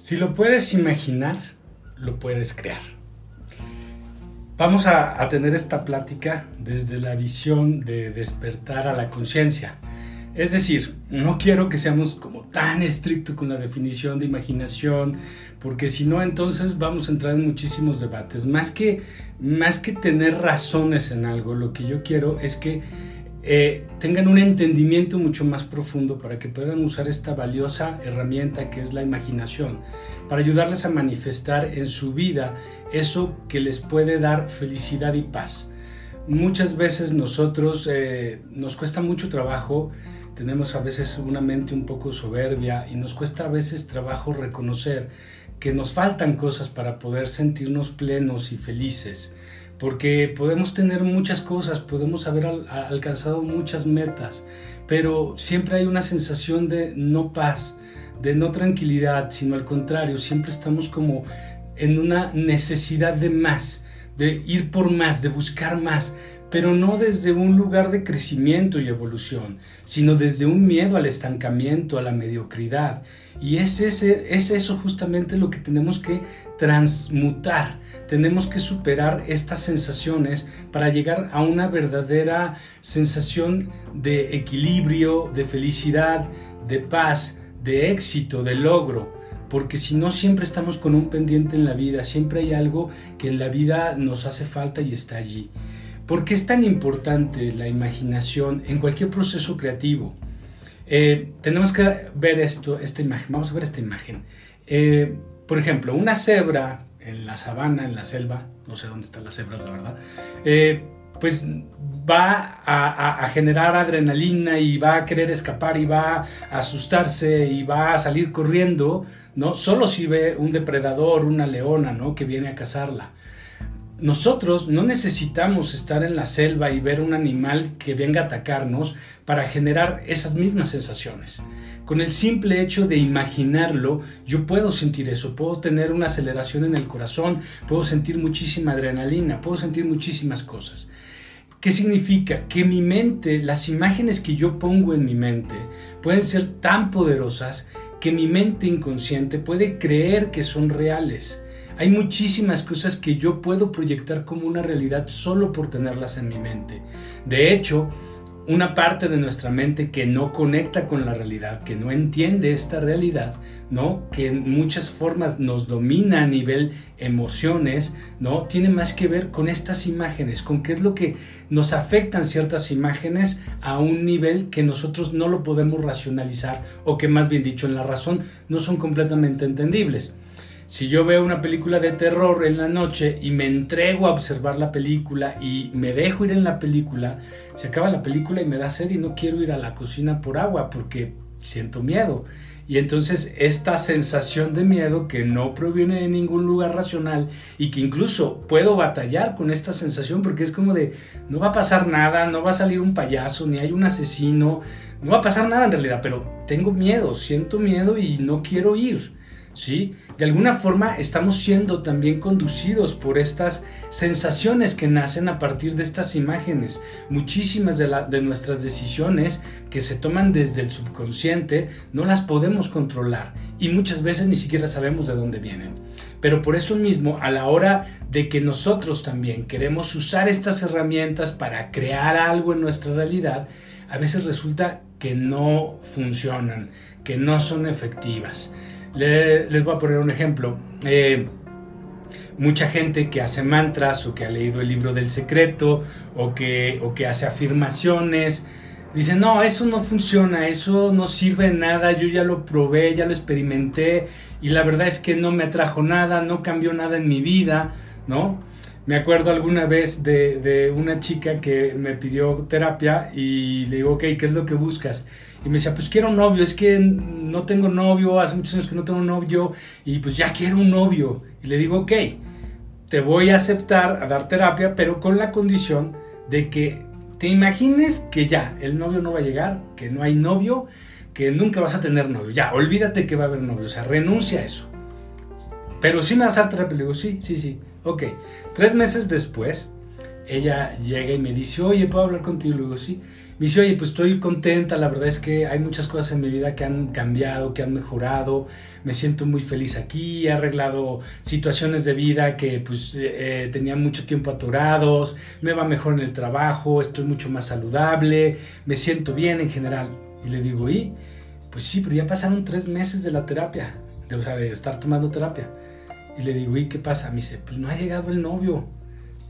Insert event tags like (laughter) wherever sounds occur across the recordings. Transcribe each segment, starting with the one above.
Si lo puedes imaginar, lo puedes crear. Vamos a, tener esta plática desde la visión de despertar a la conciencia. Es decir, no quiero que seamos como tan estrictos con la definición de imaginación, porque si no, entonces vamos a entrar en muchísimos debates. Más que, más que tener razones en algo, lo que yo quiero es que eh, tengan un entendimiento mucho más profundo para que puedan usar esta valiosa herramienta que es la imaginación, para ayudarles a manifestar en su vida eso que les puede dar felicidad y paz. Muchas veces nosotros eh, nos cuesta mucho trabajo, tenemos a veces una mente un poco soberbia y nos cuesta a veces trabajo reconocer que nos faltan cosas para poder sentirnos plenos y felices porque podemos tener muchas cosas, podemos haber alcanzado muchas metas, pero siempre hay una sensación de no paz, de no tranquilidad, sino al contrario, siempre estamos como en una necesidad de más, de ir por más, de buscar más, pero no desde un lugar de crecimiento y evolución, sino desde un miedo al estancamiento, a la mediocridad. Y es, ese, es eso justamente lo que tenemos que transmutar tenemos que superar estas sensaciones para llegar a una verdadera sensación de equilibrio, de felicidad, de paz, de éxito, de logro. Porque si no, siempre estamos con un pendiente en la vida, siempre hay algo que en la vida nos hace falta y está allí. ¿Por qué es tan importante la imaginación en cualquier proceso creativo? Eh, tenemos que ver esto, esta imagen. Vamos a ver esta imagen. Eh, por ejemplo, una cebra en la sabana, en la selva, no sé dónde están las cebras, la verdad, eh, pues va a, generar adrenalina y va a querer escapar y va a asustarse y va a salir corriendo, ¿no? Solo si ve un depredador, una leona, ¿no? Que viene a cazarla. Nosotros no necesitamos estar en la selva y ver un animal que venga a atacarnos para generar esas mismas sensaciones. Con el simple hecho de imaginarlo, yo puedo sentir eso, puedo tener una aceleración en el corazón, puedo sentir muchísima adrenalina, puedo sentir muchísimas cosas. ¿Qué significa? Que mi mente, las imágenes que yo pongo en mi mente, pueden ser tan poderosas que mi mente inconsciente puede creer que son reales. Hay muchísimas cosas que yo puedo proyectar como una realidad solo por tenerlas en mi mente. De hecho, una parte de nuestra mente que no conecta con la realidad, que no entiende esta realidad, ¿no? Que en muchas formas nos domina a nivel emociones, ¿no? Tiene más que ver con estas imágenes, con qué es lo que nos afectan ciertas imágenes a un nivel que nosotros no lo podemos racionalizar o que más bien dicho en la razón no son completamente entendibles. Si yo veo una película de terror en la noche y me entrego a observar la película y me dejo ir en la película, se acaba la película y me da sed y no quiero ir a la cocina por agua porque siento miedo. Y entonces esta sensación de miedo que no proviene de ningún lugar racional y que incluso puedo batallar con esta sensación porque es como de no va a pasar nada, no va a salir un payaso, ni hay un asesino, no va a pasar nada en realidad, pero tengo miedo, siento miedo y no quiero ir. ¿Sí? De alguna forma estamos siendo también conducidos por estas sensaciones que nacen a partir de estas imágenes. Muchísimas de, de nuestras decisiones que se toman desde el subconsciente no las podemos controlar y muchas veces ni siquiera sabemos de dónde vienen. Pero por eso mismo, a la hora de que nosotros también queremos usar estas herramientas para crear algo en nuestra realidad, a veces resulta que no funcionan, que no son efectivas les voy a poner un ejemplo. Eh, mucha gente que hace mantras o que ha leído el libro del secreto o que, o que hace afirmaciones, dice, no, eso no funciona, eso no sirve de nada, yo ya lo probé, ya lo experimenté y la verdad es que no me atrajo nada, no cambió nada en mi vida, ¿no? Me acuerdo alguna vez de, de una chica que me pidió terapia y le digo, ok, ¿qué es lo que buscas? Y me decía, pues quiero un novio, es que no tengo novio, hace muchos años que no tengo novio y pues ya quiero un novio. Y le digo, ok, te voy a aceptar a dar terapia, pero con la condición de que te imagines que ya el novio no va a llegar, que no hay novio, que nunca vas a tener novio. Ya, olvídate que va a haber novio, o sea, renuncia a eso. Pero si me vas a dar terapia, le digo, sí, sí, sí, ok. Tres meses después, ella llega y me dice, oye, ¿puedo hablar contigo? Y luego, sí. Me dice, oye, pues estoy contenta, la verdad es que hay muchas cosas en mi vida que han cambiado, que han mejorado, me siento muy feliz aquí, he arreglado situaciones de vida que pues eh, eh, tenía mucho tiempo atorados, me va mejor en el trabajo, estoy mucho más saludable, me siento bien en general. Y le digo, ¿y? Pues sí, pero ya pasaron tres meses de la terapia, de, o sea, de estar tomando terapia. Y le digo, ¿y qué pasa? Me dice, pues no ha llegado el novio.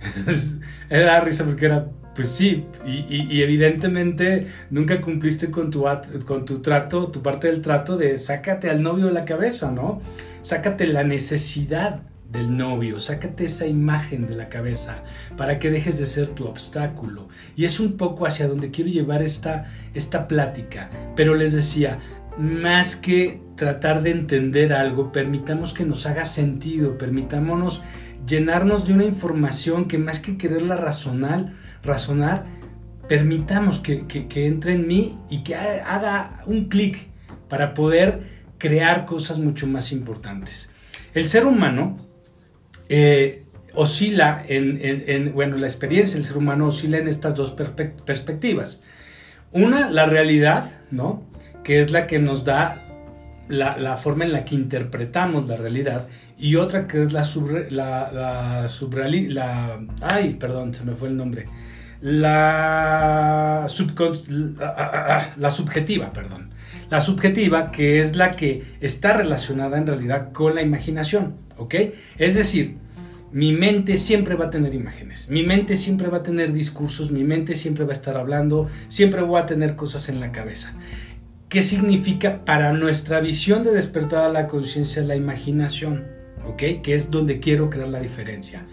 (laughs) era risa porque era, pues sí, y, evidentemente nunca cumpliste con tu, con tu trato, tu parte del trato de sácate al novio de la cabeza, ¿no? Sácate la necesidad del novio, sácate esa imagen de la cabeza para que dejes de ser tu obstáculo. Y es un poco hacia donde quiero llevar esta, esta plática. Pero les decía, más que tratar de entender algo, permitamos que nos haga sentido, permitámonos llenarnos de una información que más que quererla razonar, razonar permitamos que, entre en mí y que haga un clic para poder crear cosas mucho más importantes. El ser humano eh, oscila en, bueno, la experiencia del ser humano oscila en estas dos perspectivas. Una, la realidad, ¿no? Que es la que nos da la, forma en la que interpretamos la realidad y otra que es la, la, la, la ay, perdón, se me fue el nombre, la, ah, ah, ah, la, subjetiva, perdón, la subjetiva que es la que está relacionada en realidad con la imaginación, ¿ok? Es decir, mi mente siempre va a tener imágenes, mi mente siempre va a tener discursos, mi mente siempre va a estar hablando, siempre voy a tener cosas en la cabeza. ¿Qué significa para nuestra visión de despertar a la conciencia la imaginación? ¿Ok? Que es donde quiero crear la diferencia.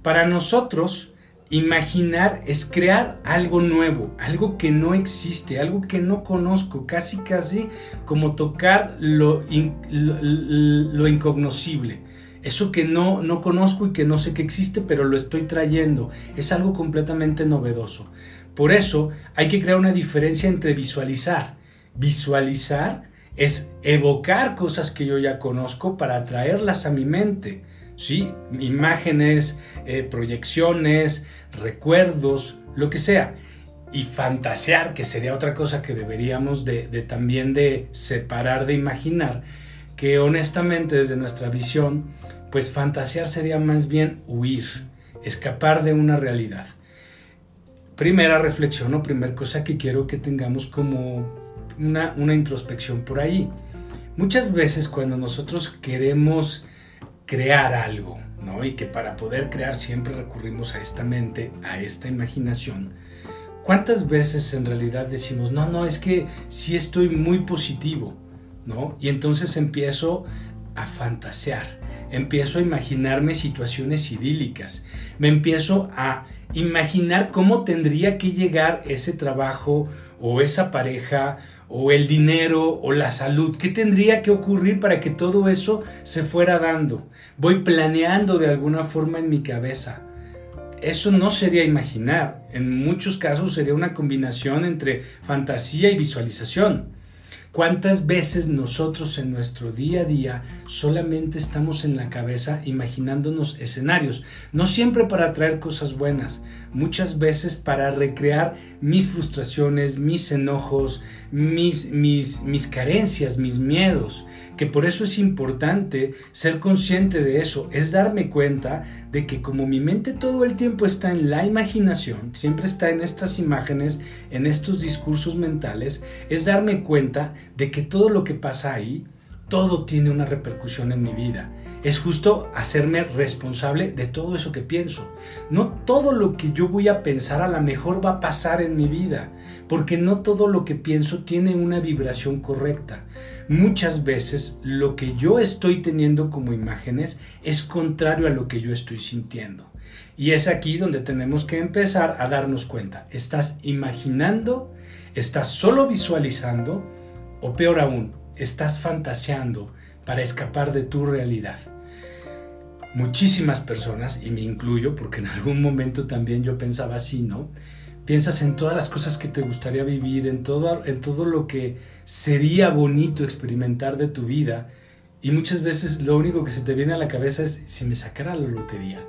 Para nosotros, imaginar es crear algo nuevo, algo que no existe, algo que no conozco, casi casi como tocar lo, lo, incognoscible. Eso que no, no conozco y que no sé que existe, pero lo estoy trayendo. Es algo completamente novedoso. Por eso hay que crear una diferencia entre visualizar Visualizar es evocar cosas que yo ya conozco para traerlas a mi mente. ¿sí? Imágenes, eh, proyecciones, recuerdos, lo que sea. Y fantasear, que sería otra cosa que deberíamos de, de también de separar de imaginar, que honestamente desde nuestra visión, pues fantasear sería más bien huir, escapar de una realidad. Primera reflexión o primera cosa que quiero que tengamos como una, introspección por ahí. Muchas veces cuando nosotros queremos crear algo, ¿no? Y que para poder crear siempre recurrimos a esta mente, a esta imaginación. ¿Cuántas veces en realidad decimos, no, no, es que sí estoy muy positivo, ¿no? Y entonces empiezo a fantasear, empiezo a imaginarme situaciones idílicas, me empiezo a imaginar cómo tendría que llegar ese trabajo o esa pareja o el dinero o la salud. ¿Qué tendría que ocurrir para que todo eso se fuera dando? Voy planeando de alguna forma en mi cabeza. Eso no sería imaginar. En muchos casos sería una combinación entre fantasía y visualización. ¿Cuántas veces nosotros en nuestro día a día solamente estamos en la cabeza imaginándonos escenarios? No siempre para traer cosas buenas, muchas veces para recrear mis frustraciones, mis enojos, mis, mis, mis carencias, mis miedos. Que por eso es importante ser consciente de eso, es darme cuenta de que como mi mente todo el tiempo está en la imaginación, siempre está en estas imágenes, en estos discursos mentales, es darme cuenta de que todo lo que pasa ahí, todo tiene una repercusión en mi vida. Es justo hacerme responsable de todo eso que pienso. No todo lo que yo voy a pensar a lo mejor va a pasar en mi vida, porque no todo lo que pienso tiene una vibración correcta. Muchas veces lo que yo estoy teniendo como imágenes es contrario a lo que yo estoy sintiendo. Y es aquí donde tenemos que empezar a darnos cuenta. ¿Estás imaginando? ¿Estás solo visualizando? O peor aún, estás fantaseando para escapar de tu realidad. Muchísimas personas, y me incluyo porque en algún momento también yo pensaba así, ¿no? Piensas en todas las cosas que te gustaría vivir, en todo, en todo lo que sería bonito experimentar de tu vida, y muchas veces lo único que se te viene a la cabeza es si me sacara la lotería.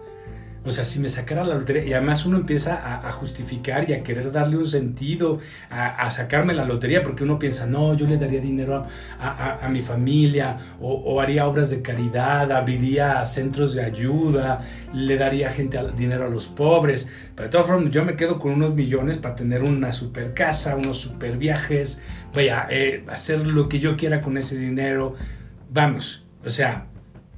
O sea, si me sacara la lotería, y además uno empieza a, justificar y a querer darle un sentido a, sacarme la lotería, porque uno piensa, no, yo le daría dinero a, mi familia, o, haría obras de caridad, abriría centros de ayuda, le daría gente dinero a los pobres. Pero de todas formas, yo me quedo con unos millones para tener una super casa, unos super viajes, voy a eh, hacer lo que yo quiera con ese dinero. Vamos, o sea,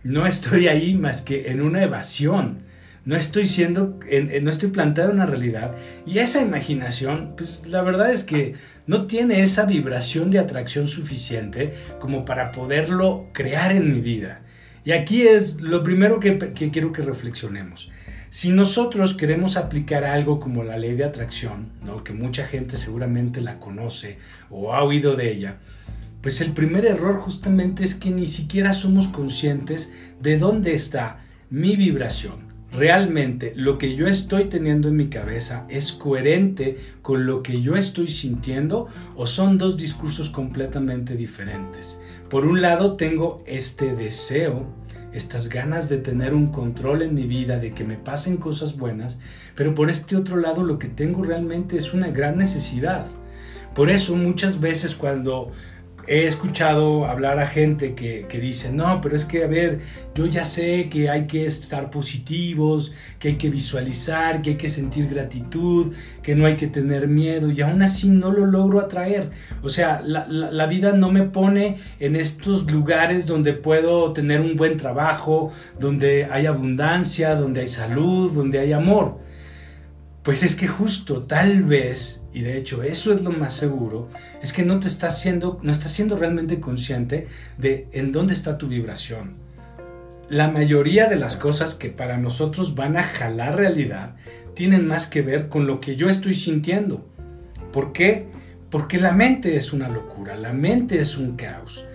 no estoy ahí más que en una evasión no estoy siendo, no estoy planteando una realidad. Y esa imaginación, pues la verdad es que no tiene esa vibración de atracción suficiente como para poderlo crear en mi vida. Y aquí es lo primero que, quiero que reflexionemos. Si nosotros queremos aplicar algo como la ley de atracción, ¿no? que mucha gente seguramente la conoce o ha oído de ella, pues el primer error justamente es que ni siquiera somos conscientes de dónde está mi vibración realmente lo que yo estoy teniendo en mi cabeza es coherente con lo que yo estoy sintiendo o son dos discursos completamente diferentes. Por un lado tengo este deseo, estas ganas de tener un control en mi vida, de que me pasen cosas buenas, pero por este otro lado lo que tengo realmente es una gran necesidad. Por eso muchas veces cuando he escuchado hablar a gente que, dice, no, pero es que, a ver, yo ya sé que hay que estar positivos, que hay que visualizar, que hay que sentir gratitud, que no hay que tener miedo, y aún así no lo logro atraer. O sea, la, vida no me pone en estos lugares donde puedo tener un buen trabajo, donde hay abundancia, donde hay salud, donde hay amor. Pues es que justo tal vez, y de hecho eso es lo más seguro, es que no te estás siendo, no estás siendo realmente consciente de en dónde está tu vibración. La mayoría de las cosas que para nosotros van a jalar realidad tienen más que ver con lo que yo estoy sintiendo. ¿Por qué? Porque la mente es una locura, la mente es un caos.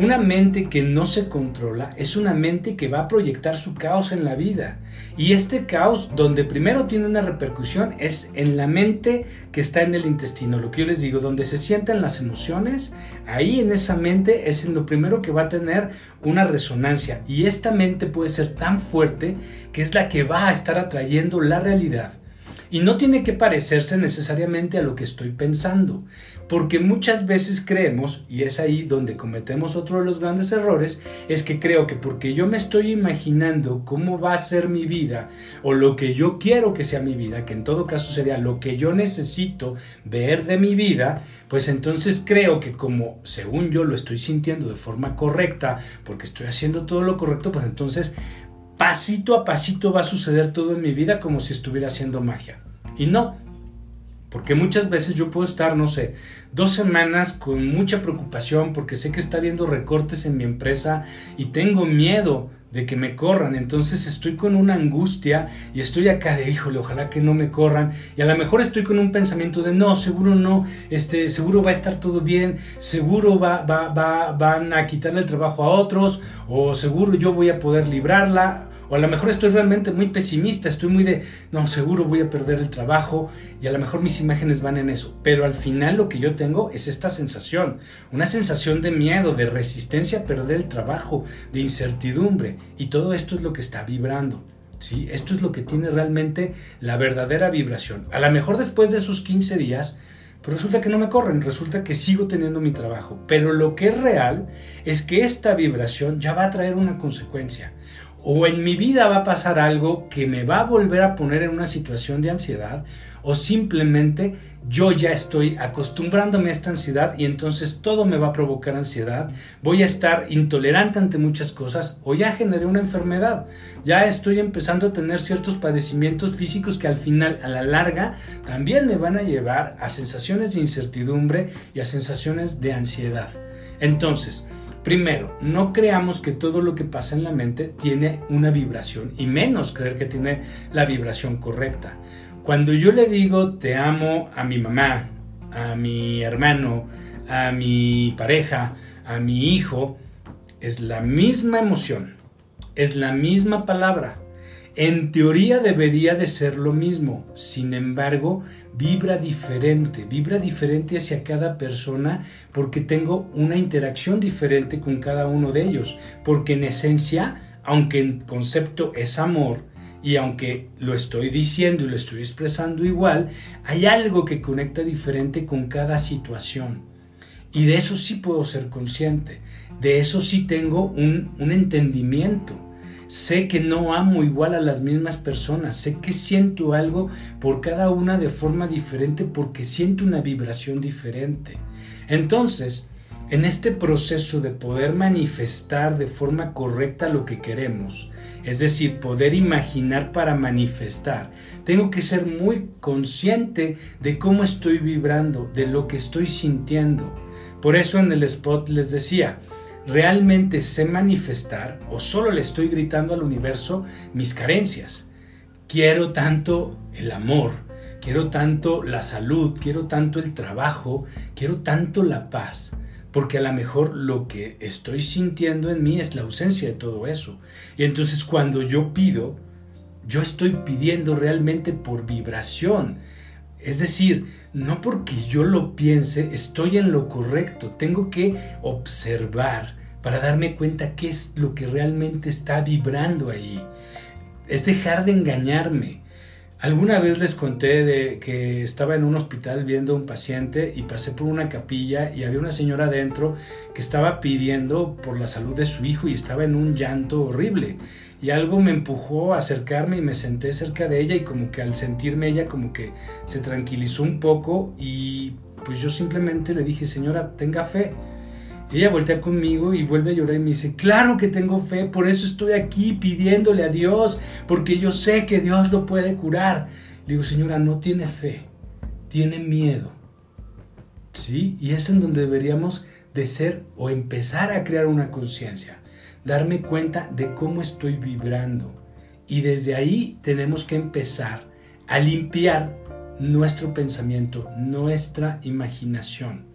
Una mente que no se controla es una mente que va a proyectar su caos en la vida. Y este caos, donde primero tiene una repercusión, es en la mente que está en el intestino. Lo que yo les digo, donde se sienten las emociones, ahí en esa mente es en lo primero que va a tener una resonancia. Y esta mente puede ser tan fuerte que es la que va a estar atrayendo la realidad. Y no tiene que parecerse necesariamente a lo que estoy pensando, porque muchas veces creemos, y es ahí donde cometemos otro de los grandes errores, es que creo que porque yo me estoy imaginando cómo va a ser mi vida, o lo que yo quiero que sea mi vida, que en todo caso sería lo que yo necesito ver de mi vida, pues entonces creo que como según yo lo estoy sintiendo de forma correcta, porque estoy haciendo todo lo correcto, pues entonces pasito a pasito va a suceder todo en mi vida como si estuviera haciendo magia. Y no, porque muchas veces yo puedo estar, no sé, dos semanas con mucha preocupación porque sé que está habiendo recortes en mi empresa y tengo miedo de que me corran. Entonces estoy con una angustia y estoy acá de, híjole, ojalá que no me corran. Y a lo mejor estoy con un pensamiento de, no, seguro no, este, seguro va a estar todo bien, seguro va, va, va, van a quitarle el trabajo a otros, o seguro yo voy a poder librarla. O a lo mejor estoy realmente muy pesimista, estoy muy de, no, seguro voy a perder el trabajo y a lo mejor mis imágenes van en eso. Pero al final lo que yo tengo es esta sensación, una sensación de miedo, de resistencia a perder el trabajo, de incertidumbre. Y todo esto es lo que está vibrando. ¿sí? Esto es lo que tiene realmente la verdadera vibración. A lo mejor después de esos 15 días, pero resulta que no me corren, resulta que sigo teniendo mi trabajo. Pero lo que es real es que esta vibración ya va a traer una consecuencia o en mi vida va a pasar algo que me va a volver a poner en una situación de ansiedad o simplemente yo ya estoy acostumbrándome a esta ansiedad y entonces todo me va a provocar ansiedad, voy a estar intolerante ante muchas cosas o ya generé una enfermedad, ya estoy empezando a tener ciertos padecimientos físicos que al final, a la larga, también me van a llevar a sensaciones de incertidumbre y a sensaciones de ansiedad. Entonces, Primero, no creamos que todo lo que pasa en la mente tiene una vibración y menos creer que tiene la vibración correcta. Cuando yo le digo te amo a mi mamá, a mi hermano, a mi pareja, a mi hijo, es la misma emoción, es la misma palabra. En teoría debería de ser lo mismo, sin embargo, vibra diferente, vibra diferente hacia cada persona porque tengo una interacción diferente con cada uno de ellos, porque en esencia, aunque en concepto es amor, y aunque lo estoy diciendo y lo estoy expresando igual, hay algo que conecta diferente con cada situación. Y de eso sí puedo ser consciente, de eso sí tengo un, un entendimiento. Sé que no amo igual a las mismas personas, sé que siento algo por cada una de forma diferente porque siento una vibración diferente. Entonces, en este proceso de poder manifestar de forma correcta lo que queremos, es decir, poder imaginar para manifestar, tengo que ser muy consciente de cómo estoy vibrando, de lo que estoy sintiendo. Por eso en el spot les decía, ¿realmente sé manifestar o solo le estoy gritando al universo mis carencias? Quiero tanto el amor, quiero tanto la salud, quiero tanto el trabajo, quiero tanto la paz porque a lo mejor lo que estoy sintiendo en mí es la ausencia de todo eso. Y entonces cuando yo pido, yo estoy pidiendo realmente por vibración. Es decir, no porque yo lo piense, estoy en lo correcto. Tengo que observar para darme cuenta qué es lo que realmente está vibrando ahí. Es dejar de engañarme. Alguna vez les conté de que estaba en un hospital viendo a un paciente y pasé por una capilla y había una señora adentro que estaba pidiendo por la salud de su hijo y estaba en un llanto horrible. Y algo me empujó a acercarme y me senté cerca de ella y como que al sentirme ella como que se tranquilizó un poco y pues yo simplemente le dije, señora, tenga fe ella voltea conmigo y vuelve a llorar y me dice, claro que tengo fe, por eso estoy aquí pidiéndole a Dios, porque yo sé que Dios lo puede curar. Le digo, señora, no tiene fe, tiene miedo. ¿Sí? Y es en donde deberíamos de ser o empezar a crear una conciencia, darme cuenta de cómo estoy vibrando. Y desde ahí tenemos que empezar a limpiar nuestro pensamiento, nuestra imaginación.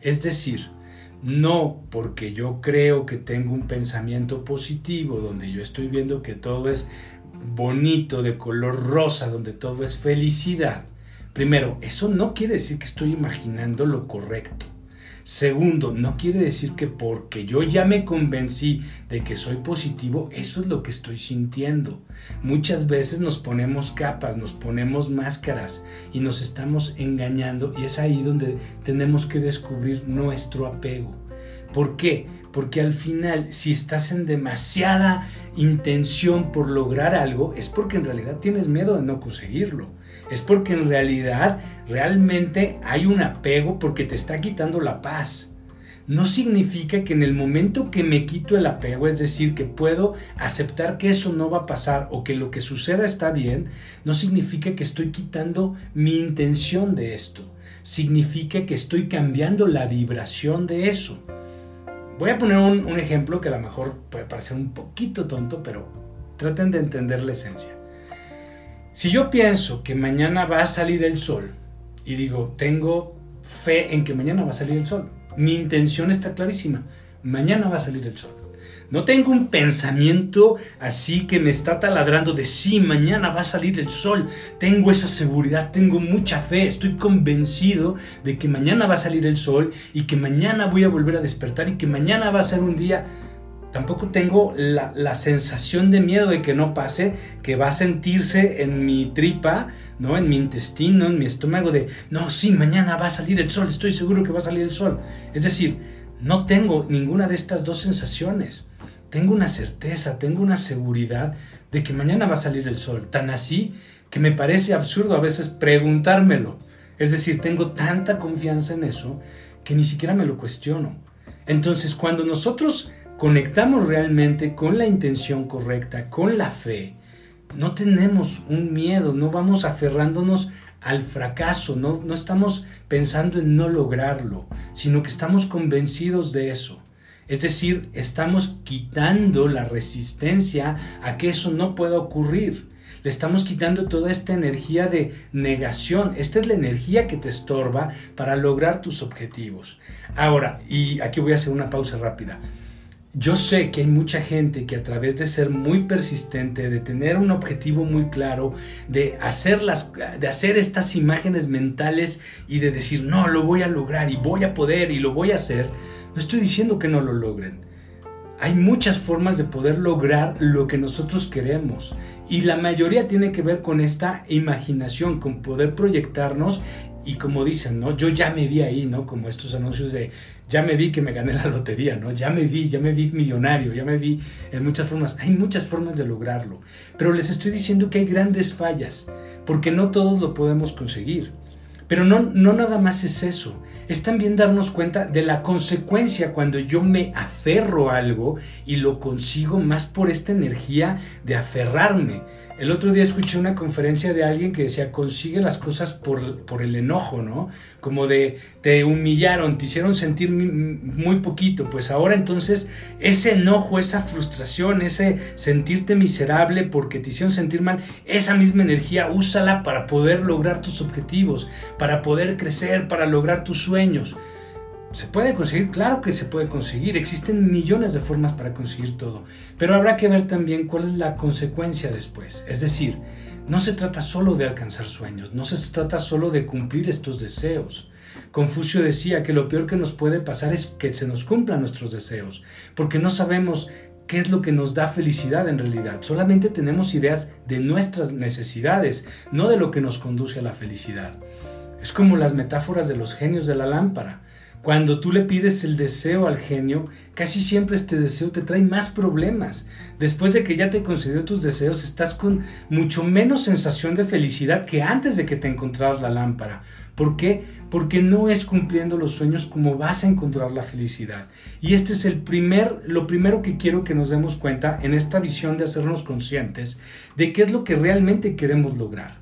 Es decir, no porque yo creo que tengo un pensamiento positivo, donde yo estoy viendo que todo es bonito, de color rosa, donde todo es felicidad. Primero, eso no quiere decir que estoy imaginando lo correcto. Segundo, no quiere decir que porque yo ya me convencí de que soy positivo, eso es lo que estoy sintiendo. Muchas veces nos ponemos capas, nos ponemos máscaras y nos estamos engañando y es ahí donde tenemos que descubrir nuestro apego. ¿Por qué? Porque al final, si estás en demasiada intención por lograr algo, es porque en realidad tienes miedo de no conseguirlo es porque en realidad realmente hay un apego porque te está quitando la paz. No significa que en el momento que me quito el apego, es decir, que puedo aceptar que eso no va a pasar o que lo que suceda está bien, no significa que estoy quitando mi intención de esto. Significa que estoy cambiando la vibración de eso. Voy a poner un, ejemplo que a lo mejor puede parecer un poquito tonto, pero traten de entender la esencia. Si yo pienso que mañana va a salir el sol y digo, tengo fe en que mañana va a salir el sol, mi intención está clarísima, mañana va a salir el sol. No tengo un pensamiento así que me está taladrando de sí, mañana va a salir el sol. Tengo esa seguridad, tengo mucha fe, estoy convencido de que mañana va a salir el sol y que mañana voy a volver a despertar y que mañana va a ser un día tampoco tengo la, sensación de miedo de que no pase, que va a sentirse en mi tripa, ¿no? En mi intestino, en mi estómago de, no, sí, mañana va a salir el sol, estoy seguro que va a salir el sol. Es decir, no tengo ninguna de estas dos sensaciones. Tengo una certeza, tengo una seguridad de que mañana va a salir el sol. Tan así que me parece absurdo a veces preguntármelo. Es decir, tengo tanta confianza en eso que ni siquiera me lo cuestiono. Entonces, cuando nosotros conectamos realmente con la intención correcta, con la fe, no tenemos un miedo, no vamos aferrándonos al fracaso, no, no estamos pensando en no lograrlo, sino que estamos convencidos de eso. Es decir, estamos quitando la resistencia a que eso no pueda ocurrir. Le estamos quitando toda esta energía de negación. Esta es la energía que te estorba para lograr tus objetivos. Ahora, y aquí voy a hacer una pausa rápida. Yo sé que hay mucha gente que a través de ser muy persistente, de tener un objetivo muy claro, de hacer, las, de hacer estas imágenes mentales y de decir, no, lo voy a lograr y voy a poder y lo voy a hacer, no estoy diciendo que no lo logren. hay muchas formas de poder lograr lo que nosotros queremos y la mayoría tiene que ver con esta imaginación, con poder proyectarnos y como dicen, ¿no? Yo ya me vi ahí, ¿no? Como estos anuncios de ya me vi que me gané la lotería, ¿no? Ya me vi, ya me vi millonario, ya me vi en muchas formas. Hay muchas formas de lograrlo, pero les estoy diciendo que hay grandes fallas, porque no todos lo podemos conseguir. Pero no, no nada más es eso, es también darnos cuenta de la consecuencia cuando yo me aferro a algo y lo consigo más por esta energía de aferrarme el otro día escuché una conferencia de alguien que decía, consigue las cosas por, por el enojo, ¿no? Como de, te humillaron, te hicieron sentir muy poquito, pues ahora entonces ese enojo, esa frustración, ese sentirte miserable porque te hicieron sentir mal, esa misma energía úsala para poder lograr tus objetivos, para poder crecer, para lograr tus sueños. ¿Se puede conseguir? Claro que se puede conseguir. Existen millones de formas para conseguir todo. Pero habrá que ver también cuál es la consecuencia después. Es decir, no se trata solo de alcanzar sueños, no se trata solo de cumplir estos deseos. Confucio decía que lo peor que nos puede pasar es que se nos cumplan nuestros deseos, porque no sabemos qué es lo que nos da felicidad en realidad. Solamente tenemos ideas de nuestras necesidades, no de lo que nos conduce a la felicidad. Es como las metáforas de los genios de la lámpara. Cuando tú le pides el deseo al genio, casi siempre este deseo te trae más problemas. Después de que ya te concedió tus deseos, estás con mucho menos sensación de felicidad que antes de que te encontraras la lámpara. ¿Por qué? Porque no es cumpliendo los sueños como vas a encontrar la felicidad. Y este es el primer, lo primero que quiero que nos demos cuenta en esta visión de hacernos conscientes de qué es lo que realmente queremos lograr.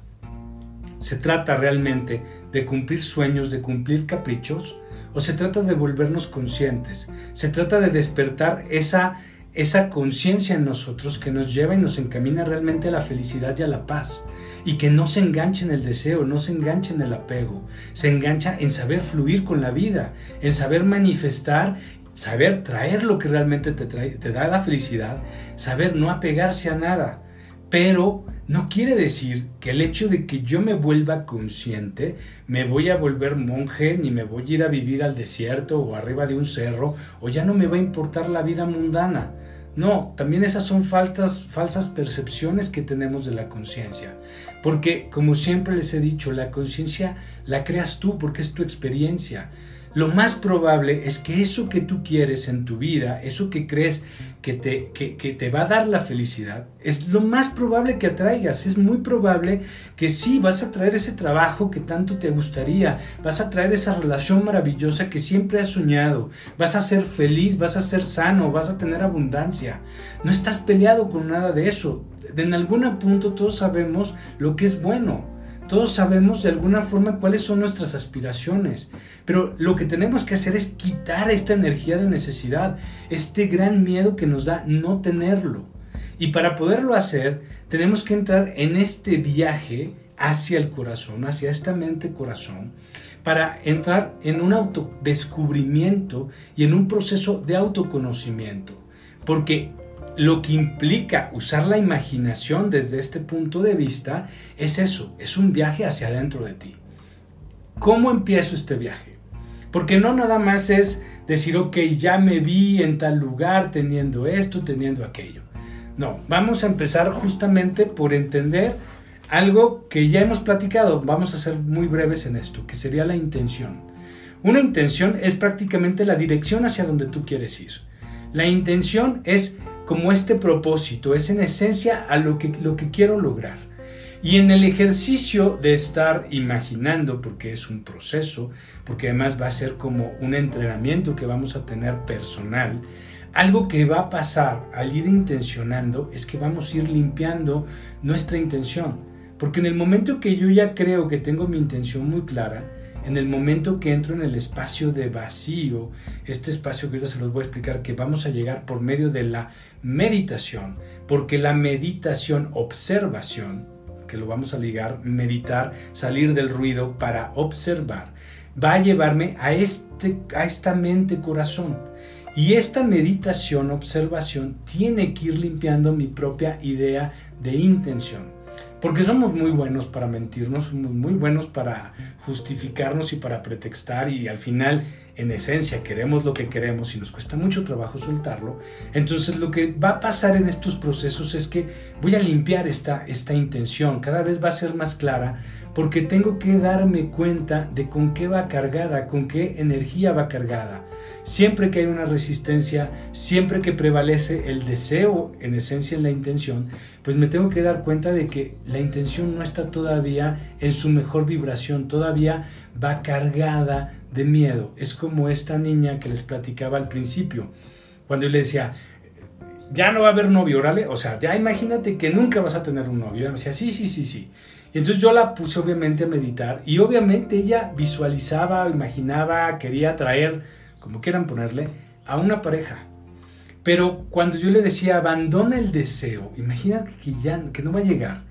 Se trata realmente de cumplir sueños, de cumplir caprichos, o se trata de volvernos conscientes, se trata de despertar esa, esa conciencia en nosotros que nos lleva y nos encamina realmente a la felicidad y a la paz. Y que no se enganche en el deseo, no se enganche en el apego, se engancha en saber fluir con la vida, en saber manifestar saber traer lo que realmente te, te da la felicidad, saber no apegarse a nada, pero no quiere decir que el hecho de que yo me vuelva consciente, me voy a volver monje, ni me voy a ir a vivir al desierto o arriba de un cerro, o ya no me va a importar la vida mundana. No, también esas son falsas percepciones que tenemos de la conciencia. Porque, como siempre les he dicho, la conciencia la creas tú porque es tu experiencia lo más probable es que eso que tú quieres en tu vida, eso que crees que te, que, te va a dar la felicidad, es lo más probable que atraigas. Es muy probable que sí, vas a traer ese trabajo que tanto te gustaría, vas a traer esa relación maravillosa que siempre has soñado, vas a ser feliz, vas a ser sano, vas a tener abundancia. No estás peleado con nada de eso. En algún punto todos sabemos lo que es bueno. Todos sabemos de alguna forma cuáles son nuestras aspiraciones, pero lo que tenemos que hacer es quitar esta energía de necesidad, este gran miedo que nos da no tenerlo. Y para poderlo hacer, tenemos que entrar en este viaje hacia el corazón, hacia esta mente corazón, para entrar en un autodescubrimiento y en un proceso de autoconocimiento. Porque lo que implica usar la imaginación desde este punto de vista es eso, es un viaje hacia adentro de ti. ¿Cómo empiezo este viaje? Porque no nada más es decir, ok, ya me vi en tal lugar teniendo esto, teniendo aquello. No, vamos a empezar justamente por entender algo que ya hemos platicado, vamos a ser muy breves en esto, que sería la intención. Una intención es prácticamente la dirección hacia donde tú quieres ir. La intención es como este propósito, es en esencia a lo que, lo que quiero lograr. Y en el ejercicio de estar imaginando, porque es un proceso, porque además va a ser como un entrenamiento que vamos a tener personal, algo que va a pasar al ir intencionando es que vamos a ir limpiando nuestra intención. Porque en el momento que yo ya creo que tengo mi intención muy clara, en el momento que entro en el espacio de vacío, este espacio que ahorita se los voy a explicar, que vamos a llegar por medio de la meditación, porque la meditación, observación, que lo vamos a ligar, meditar, salir del ruido para observar, va a llevarme a, este, a esta mente corazón. Y esta meditación, observación, tiene que ir limpiando mi propia idea de intención. Porque somos muy buenos para mentirnos, somos muy buenos para justificarnos y para pretextar y al final en esencia queremos lo que queremos y nos cuesta mucho trabajo soltarlo, entonces lo que va a pasar en estos procesos es que voy a limpiar esta, esta intención, cada vez va a ser más clara porque tengo que darme cuenta de con qué va cargada, con qué energía va cargada. Siempre que hay una resistencia, siempre que prevalece el deseo, en esencia en la intención, pues me tengo que dar cuenta de que la intención no está todavía en su mejor vibración, todavía va cargada de miedo. Es como esta niña que les platicaba al principio, cuando yo le decía, ya no va a haber novio, órale, o sea, ya imagínate que nunca vas a tener un novio. Y me decía, sí, sí, sí, sí. Y entonces yo la puse obviamente a meditar y obviamente ella visualizaba, imaginaba, quería traer, como quieran ponerle, a una pareja. Pero cuando yo le decía abandona el deseo, imagínate que ya que no va a llegar.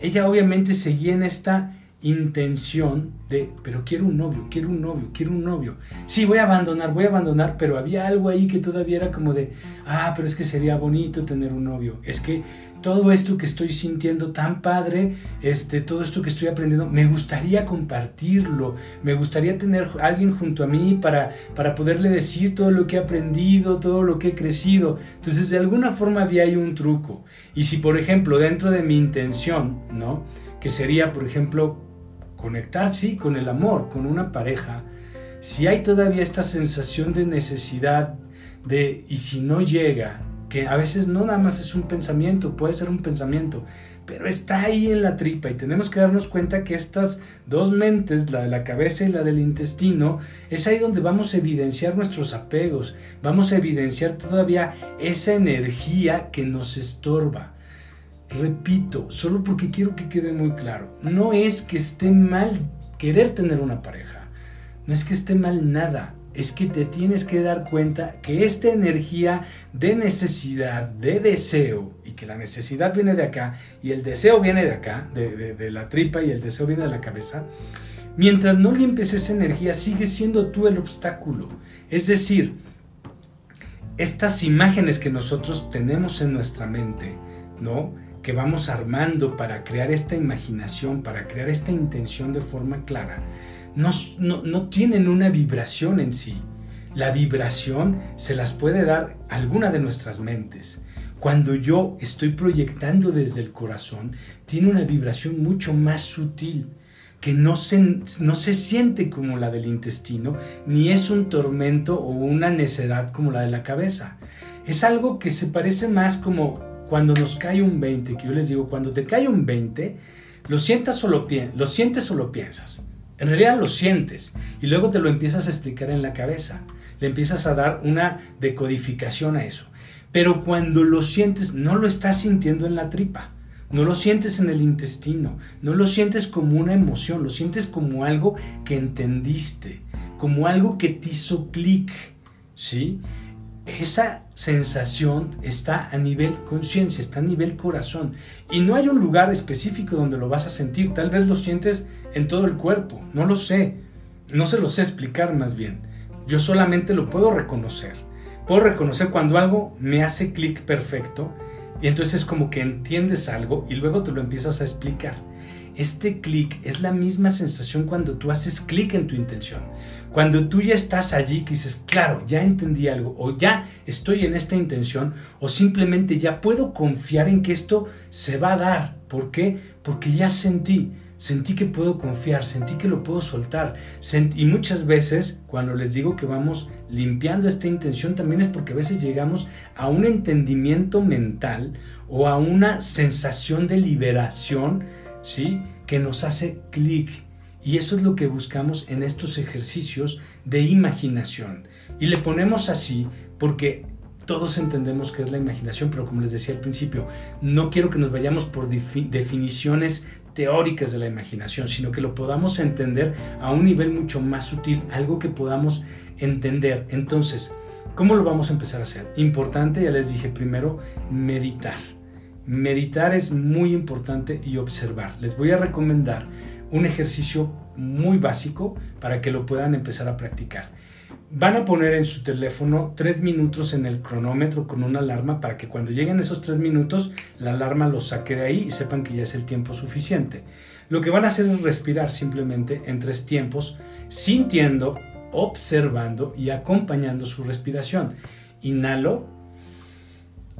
Ella obviamente seguía en esta intención de, pero quiero un novio, quiero un novio, quiero un novio. Sí, voy a abandonar, voy a abandonar, pero había algo ahí que todavía era como de, ah, pero es que sería bonito tener un novio. Es que todo esto que estoy sintiendo tan padre, este, todo esto que estoy aprendiendo, me gustaría compartirlo, me gustaría tener a alguien junto a mí para, para poderle decir todo lo que he aprendido, todo lo que he crecido. Entonces, de alguna forma había ahí un truco. Y si, por ejemplo, dentro de mi intención, ¿no? Que sería, por ejemplo, conectar, sí, con el amor, con una pareja, si hay todavía esta sensación de necesidad de, y si no llega, que a veces no nada más es un pensamiento, puede ser un pensamiento, pero está ahí en la tripa y tenemos que darnos cuenta que estas dos mentes, la de la cabeza y la del intestino, es ahí donde vamos a evidenciar nuestros apegos, vamos a evidenciar todavía esa energía que nos estorba. Repito, solo porque quiero que quede muy claro, no es que esté mal querer tener una pareja, no es que esté mal nada, es que te tienes que dar cuenta que esta energía de necesidad, de deseo, y que la necesidad viene de acá y el deseo viene de acá, de, la tripa y el deseo viene de la cabeza, mientras no limpies esa energía, sigue siendo tú el obstáculo. Es decir, estas imágenes que nosotros tenemos en nuestra mente, ¿no? Que vamos armando para crear esta imaginación, para crear esta intención de forma clara, no, tienen una vibración en sí. La vibración se las puede dar alguna de nuestras mentes. Cuando yo estoy proyectando desde el corazón, tiene una vibración mucho más sutil, que no se, no se siente como la del intestino, ni es un tormento o una necedad como la de la cabeza. Es algo que se parece más como cuando nos cae un 20, que yo les digo, cuando te cae un 20, lo, sientas o lo, lo sientes o lo piensas. En realidad lo sientes y luego te lo empiezas a explicar en la cabeza. Le empiezas a dar una decodificación a eso. Pero cuando lo sientes, no lo estás sintiendo en la tripa. No lo sientes en el intestino, no lo sientes como una emoción, lo sientes como algo que entendiste, como algo que te hizo clic, ¿sí? Esa sensación está a nivel conciencia, está a nivel corazón. Y no hay un lugar específico donde lo vas a sentir. Tal vez lo sientes en todo el cuerpo. No lo sé. No se lo sé explicar más bien. Yo solamente lo puedo reconocer. Puedo reconocer cuando algo me hace clic perfecto y entonces es como que entiendes algo y luego te lo empiezas a explicar. Este clic es la misma sensación cuando tú haces clic en tu intención. Cuando tú ya estás allí, que dices, claro, ya entendí algo, o ya estoy en esta intención, o simplemente ya puedo confiar en que esto se va a dar. ¿Por qué? Porque ya sentí, sentí que puedo confiar, sentí que lo puedo soltar. y muchas veces, cuando les digo que vamos limpiando esta intención, también es porque a veces llegamos a un entendimiento mental o a una sensación de liberación, ¿sí? Que nos hace clic y eso es lo que buscamos en estos ejercicios de imaginación. Y le ponemos así porque todos entendemos que es la imaginación, pero como les decía al principio, no quiero que nos vayamos por definiciones teóricas de la imaginación, sino que lo podamos entender a un nivel mucho más sutil, algo que podamos entender. Entonces, ¿cómo lo vamos a empezar a hacer? Importante, ya les dije primero, meditar. Meditar es muy importante y observar. Les voy a recomendar un ejercicio muy básico para que lo puedan empezar a practicar. Van a poner en su teléfono tres minutos en el cronómetro con una alarma para que cuando lleguen esos tres minutos la alarma los saque de ahí y sepan que ya es el tiempo suficiente. Lo que van a hacer es respirar simplemente en tres tiempos, sintiendo, observando y acompañando su respiración. Inhalo,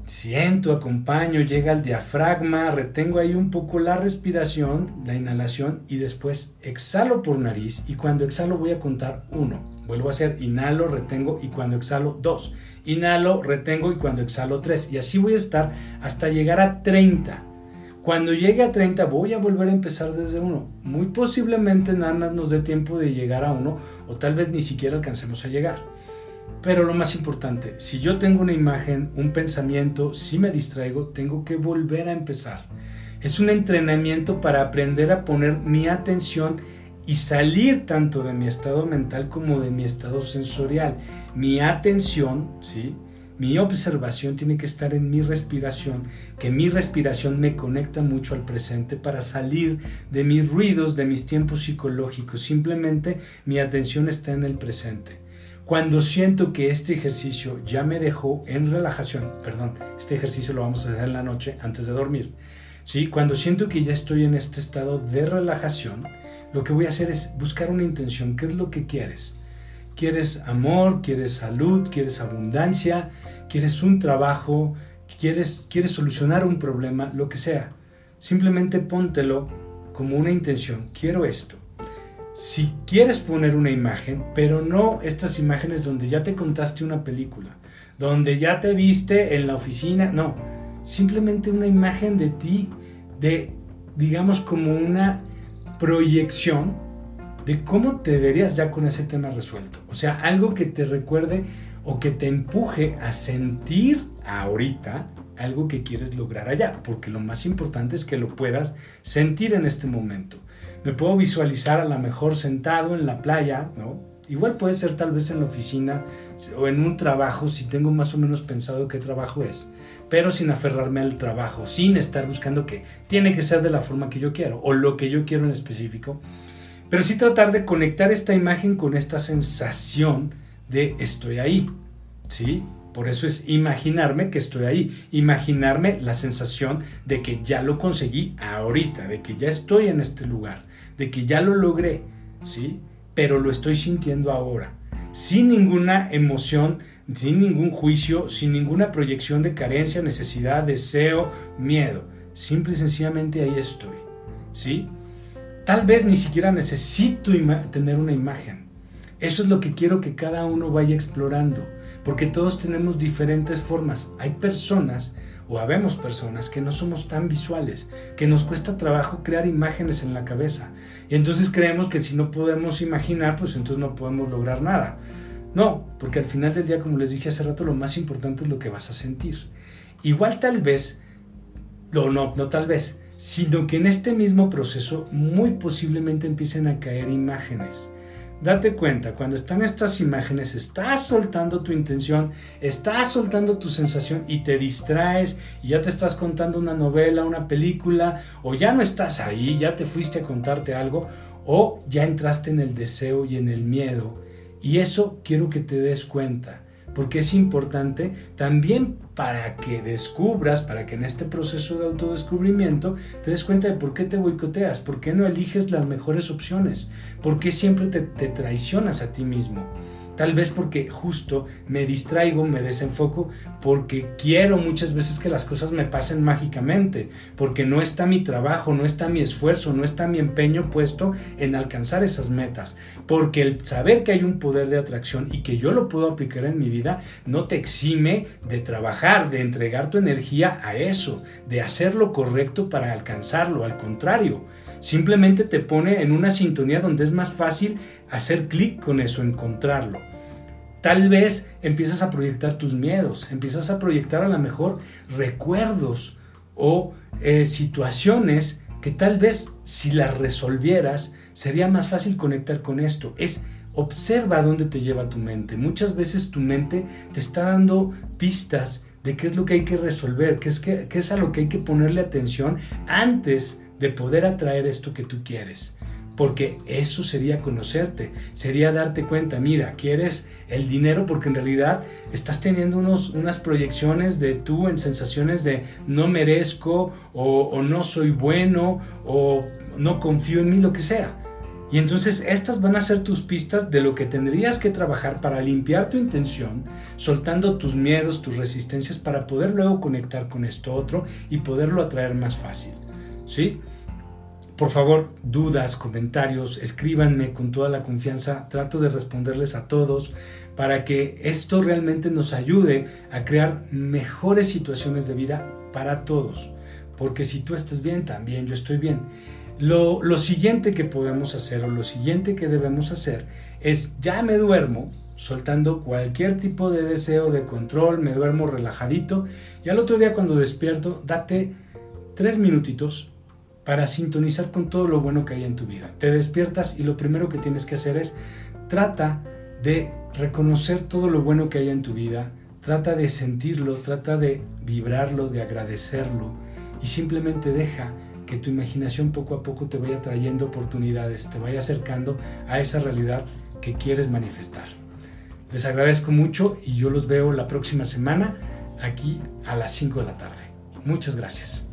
siento, acompaño, llega al diafragma, retengo ahí un poco la respiración, la inhalación y después exhalo por nariz y cuando exhalo voy a contar uno. Vuelvo a hacer inhalo, retengo y cuando exhalo dos. Inhalo, retengo y cuando exhalo tres. Y así voy a estar hasta llegar a 30. Cuando llegue a 30 voy a volver a empezar desde uno. Muy posiblemente nada más nos dé tiempo de llegar a uno o tal vez ni siquiera alcancemos a llegar. Pero lo más importante, si yo tengo una imagen, un pensamiento, si me distraigo, tengo que volver a empezar. Es un entrenamiento para aprender a poner mi atención y salir tanto de mi estado mental como de mi estado sensorial. Mi atención, ¿sí? Mi observación tiene que estar en mi respiración, que mi respiración me conecta mucho al presente para salir de mis ruidos, de mis tiempos psicológicos. Simplemente mi atención está en el presente. Cuando siento que este ejercicio ya me dejó en relajación, perdón, este ejercicio lo vamos a hacer en la noche antes de dormir. ¿sí? Cuando siento que ya estoy en este estado de relajación, lo que voy a hacer es buscar una intención. ¿Qué es lo que quieres? ¿Quieres amor? ¿Quieres salud? ¿Quieres abundancia? ¿Quieres un trabajo? ¿Quieres, quieres solucionar un problema? Lo que sea. Simplemente póntelo como una intención. Quiero esto. Si quieres poner una imagen, pero no estas imágenes donde ya te contaste una película, donde ya te viste en la oficina, no. Simplemente una imagen de ti, de, digamos, como una proyección de cómo te verías ya con ese tema resuelto. O sea, algo que te recuerde o que te empuje a sentir ahorita algo que quieres lograr allá, porque lo más importante es que lo puedas sentir en este momento. Me puedo visualizar a lo mejor sentado en la playa, ¿no? Igual puede ser tal vez en la oficina o en un trabajo si tengo más o menos pensado qué trabajo es pero sin aferrarme al trabajo, sin estar buscando que tiene que ser de la forma que yo quiero o lo que yo quiero en específico, pero sí tratar de conectar esta imagen con esta sensación de estoy ahí, ¿sí? Por eso es imaginarme que estoy ahí, imaginarme la sensación de que ya lo conseguí ahorita, de que ya estoy en este lugar, de que ya lo logré, ¿sí? Pero lo estoy sintiendo ahora, sin ninguna emoción sin ningún juicio, sin ninguna proyección de carencia, necesidad, deseo, miedo. Simple y sencillamente ahí estoy. ¿Sí? Tal vez ni siquiera necesito tener una imagen. Eso es lo que quiero que cada uno vaya explorando, porque todos tenemos diferentes formas. Hay personas o habemos personas que no somos tan visuales, que nos cuesta trabajo crear imágenes en la cabeza. Y entonces creemos que si no podemos imaginar, pues entonces no podemos lograr nada. No, porque al final del día, como les dije hace rato, lo más importante es lo que vas a sentir. Igual tal vez, no, no, no tal vez, sino que en este mismo proceso muy posiblemente empiecen a caer imágenes. Date cuenta, cuando están estas imágenes, estás soltando tu intención, estás soltando tu sensación y te distraes y ya te estás contando una novela, una película, o ya no estás ahí, ya te fuiste a contarte algo, o ya entraste en el deseo y en el miedo. Y eso quiero que te des cuenta, porque es importante también para que descubras, para que en este proceso de autodescubrimiento te des cuenta de por qué te boicoteas, por qué no eliges las mejores opciones, por qué siempre te, te traicionas a ti mismo. Tal vez porque justo me distraigo, me desenfoco, porque quiero muchas veces que las cosas me pasen mágicamente, porque no está mi trabajo, no está mi esfuerzo, no está mi empeño puesto en alcanzar esas metas, porque el saber que hay un poder de atracción y que yo lo puedo aplicar en mi vida no te exime de trabajar, de entregar tu energía a eso, de hacer lo correcto para alcanzarlo, al contrario simplemente te pone en una sintonía donde es más fácil hacer clic con eso, encontrarlo. Tal vez empiezas a proyectar tus miedos, empiezas a proyectar a lo mejor recuerdos o eh, situaciones que tal vez si las resolvieras sería más fácil conectar con esto. Es observa dónde te lleva tu mente. Muchas veces tu mente te está dando pistas de qué es lo que hay que resolver, qué es, qué es a lo que hay que ponerle atención antes de poder atraer esto que tú quieres. Porque eso sería conocerte, sería darte cuenta, mira, quieres el dinero porque en realidad estás teniendo unos, unas proyecciones de tú en sensaciones de no merezco o, o no soy bueno o no confío en mí, lo que sea. Y entonces estas van a ser tus pistas de lo que tendrías que trabajar para limpiar tu intención, soltando tus miedos, tus resistencias, para poder luego conectar con esto otro y poderlo atraer más fácil. ¿Sí? Por favor, dudas, comentarios, escríbanme con toda la confianza. Trato de responderles a todos para que esto realmente nos ayude a crear mejores situaciones de vida para todos. Porque si tú estás bien, también yo estoy bien. Lo, lo, siguiente que podemos hacer o lo siguiente que debemos hacer es ya me duermo soltando cualquier tipo de deseo de control, me duermo relajadito y al otro día cuando despierto date tres minutitos para sintonizar con todo lo bueno que hay en tu vida. Te despiertas y lo primero que tienes que hacer es trata de reconocer todo lo bueno que hay en tu vida, trata de sentirlo, trata de vibrarlo, de agradecerlo y simplemente deja que tu imaginación poco a poco te vaya trayendo oportunidades, te vaya acercando a esa realidad que quieres manifestar. Les agradezco mucho y yo los veo la próxima semana aquí a las 5 de la tarde. Muchas gracias.